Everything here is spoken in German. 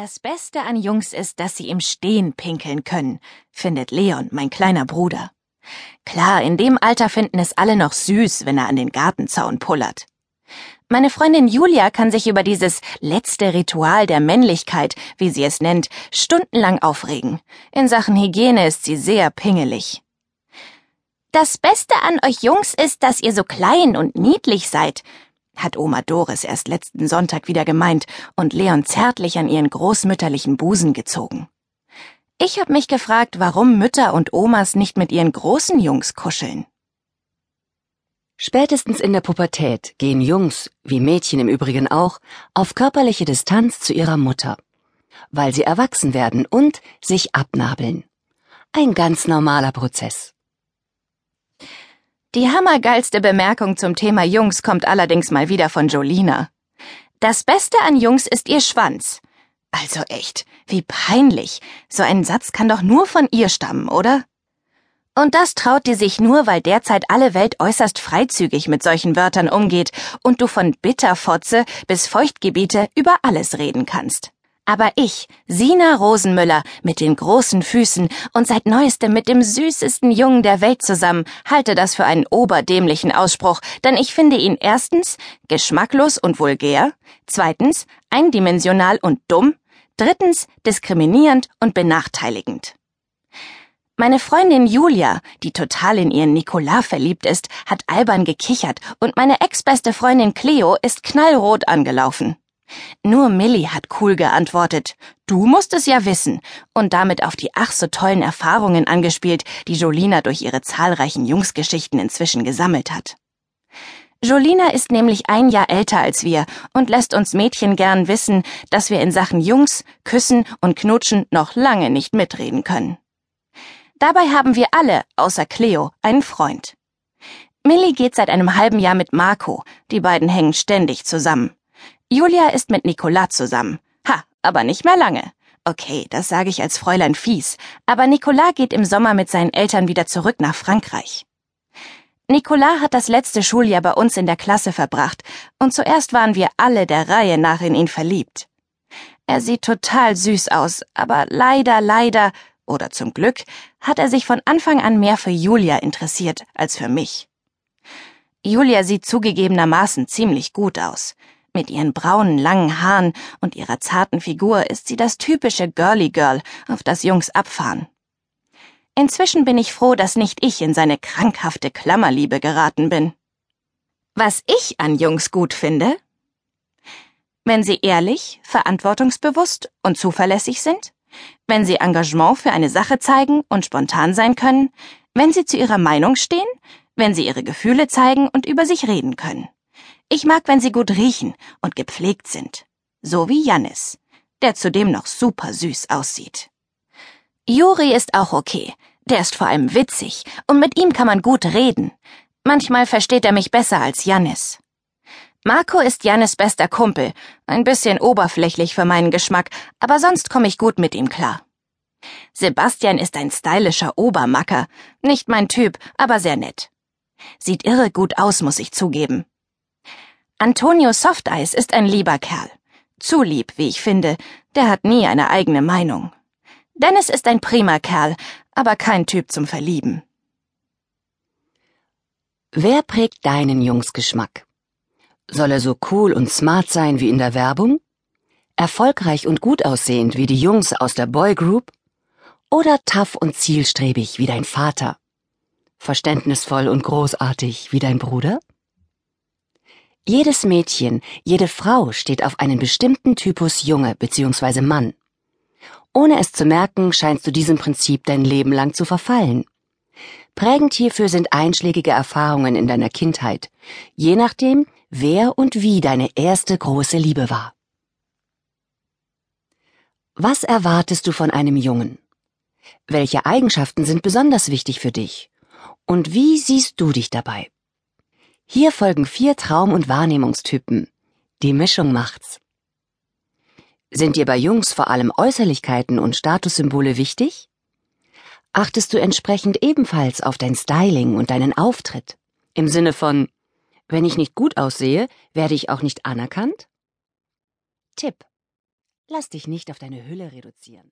Das Beste an Jungs ist, dass sie im Stehen pinkeln können, findet Leon, mein kleiner Bruder. Klar, in dem Alter finden es alle noch süß, wenn er an den Gartenzaun pullert. Meine Freundin Julia kann sich über dieses letzte Ritual der Männlichkeit, wie sie es nennt, stundenlang aufregen. In Sachen Hygiene ist sie sehr pingelig. Das Beste an euch Jungs ist, dass ihr so klein und niedlich seid, hat Oma Doris erst letzten Sonntag wieder gemeint und Leon zärtlich an ihren großmütterlichen Busen gezogen. Ich hab mich gefragt, warum Mütter und Omas nicht mit ihren großen Jungs kuscheln. Spätestens in der Pubertät gehen Jungs, wie Mädchen im Übrigen auch, auf körperliche Distanz zu ihrer Mutter, weil sie erwachsen werden und sich abnabeln. Ein ganz normaler Prozess. Die hammergeilste Bemerkung zum Thema Jungs kommt allerdings mal wieder von Jolina. Das Beste an Jungs ist ihr Schwanz. Also echt, wie peinlich. So ein Satz kann doch nur von ihr stammen, oder? Und das traut die sich nur, weil derzeit alle Welt äußerst freizügig mit solchen Wörtern umgeht und du von Bitterfotze bis Feuchtgebiete über alles reden kannst. Aber ich, Sina Rosenmüller, mit den großen Füßen und seit neuestem mit dem süßesten Jungen der Welt zusammen, halte das für einen oberdämlichen Ausspruch, denn ich finde ihn erstens geschmacklos und vulgär, zweitens eindimensional und dumm, drittens diskriminierend und benachteiligend. Meine Freundin Julia, die total in ihren Nikola verliebt ist, hat albern gekichert und meine ex-beste Freundin Cleo ist knallrot angelaufen. Nur Millie hat cool geantwortet. Du musst es ja wissen. Und damit auf die ach so tollen Erfahrungen angespielt, die Jolina durch ihre zahlreichen Jungsgeschichten inzwischen gesammelt hat. Jolina ist nämlich ein Jahr älter als wir und lässt uns Mädchen gern wissen, dass wir in Sachen Jungs, Küssen und Knutschen noch lange nicht mitreden können. Dabei haben wir alle, außer Cleo, einen Freund. Millie geht seit einem halben Jahr mit Marco, die beiden hängen ständig zusammen. Julia ist mit Nicolas zusammen. Ha, aber nicht mehr lange. Okay, das sage ich als Fräulein fies, aber Nicolas geht im Sommer mit seinen Eltern wieder zurück nach Frankreich. Nicolas hat das letzte Schuljahr bei uns in der Klasse verbracht, und zuerst waren wir alle der Reihe nach in ihn verliebt. Er sieht total süß aus, aber leider, leider, oder zum Glück, hat er sich von Anfang an mehr für Julia interessiert als für mich. Julia sieht zugegebenermaßen ziemlich gut aus. Mit ihren braunen, langen Haaren und ihrer zarten Figur ist sie das typische Girly Girl, auf das Jungs abfahren. Inzwischen bin ich froh, dass nicht ich in seine krankhafte Klammerliebe geraten bin. Was ich an Jungs gut finde? Wenn sie ehrlich, verantwortungsbewusst und zuverlässig sind, wenn sie Engagement für eine Sache zeigen und spontan sein können, wenn sie zu ihrer Meinung stehen, wenn sie ihre Gefühle zeigen und über sich reden können. Ich mag, wenn sie gut riechen und gepflegt sind. So wie Jannis, der zudem noch super süß aussieht. Juri ist auch okay. Der ist vor allem witzig und mit ihm kann man gut reden. Manchmal versteht er mich besser als Jannis. Marco ist Jannis bester Kumpel, ein bisschen oberflächlich für meinen Geschmack, aber sonst komme ich gut mit ihm klar. Sebastian ist ein stylischer Obermacker, nicht mein Typ, aber sehr nett. Sieht irre gut aus, muss ich zugeben. Antonio Softeis ist ein lieber Kerl. Zu lieb, wie ich finde. Der hat nie eine eigene Meinung. Dennis ist ein prima Kerl, aber kein Typ zum Verlieben. Wer prägt deinen Jungsgeschmack? Soll er so cool und smart sein wie in der Werbung? Erfolgreich und gut aussehend wie die Jungs aus der Boygroup? Oder tough und zielstrebig wie dein Vater? Verständnisvoll und großartig wie dein Bruder? Jedes Mädchen, jede Frau steht auf einen bestimmten Typus Junge bzw. Mann. Ohne es zu merken, scheinst du diesem Prinzip dein Leben lang zu verfallen. Prägend hierfür sind einschlägige Erfahrungen in deiner Kindheit, je nachdem, wer und wie deine erste große Liebe war. Was erwartest du von einem Jungen? Welche Eigenschaften sind besonders wichtig für dich? Und wie siehst du dich dabei? Hier folgen vier Traum- und Wahrnehmungstypen. Die Mischung macht's. Sind dir bei Jungs vor allem Äußerlichkeiten und Statussymbole wichtig? Achtest du entsprechend ebenfalls auf dein Styling und deinen Auftritt? Im Sinne von, wenn ich nicht gut aussehe, werde ich auch nicht anerkannt? Tipp. Lass dich nicht auf deine Hülle reduzieren.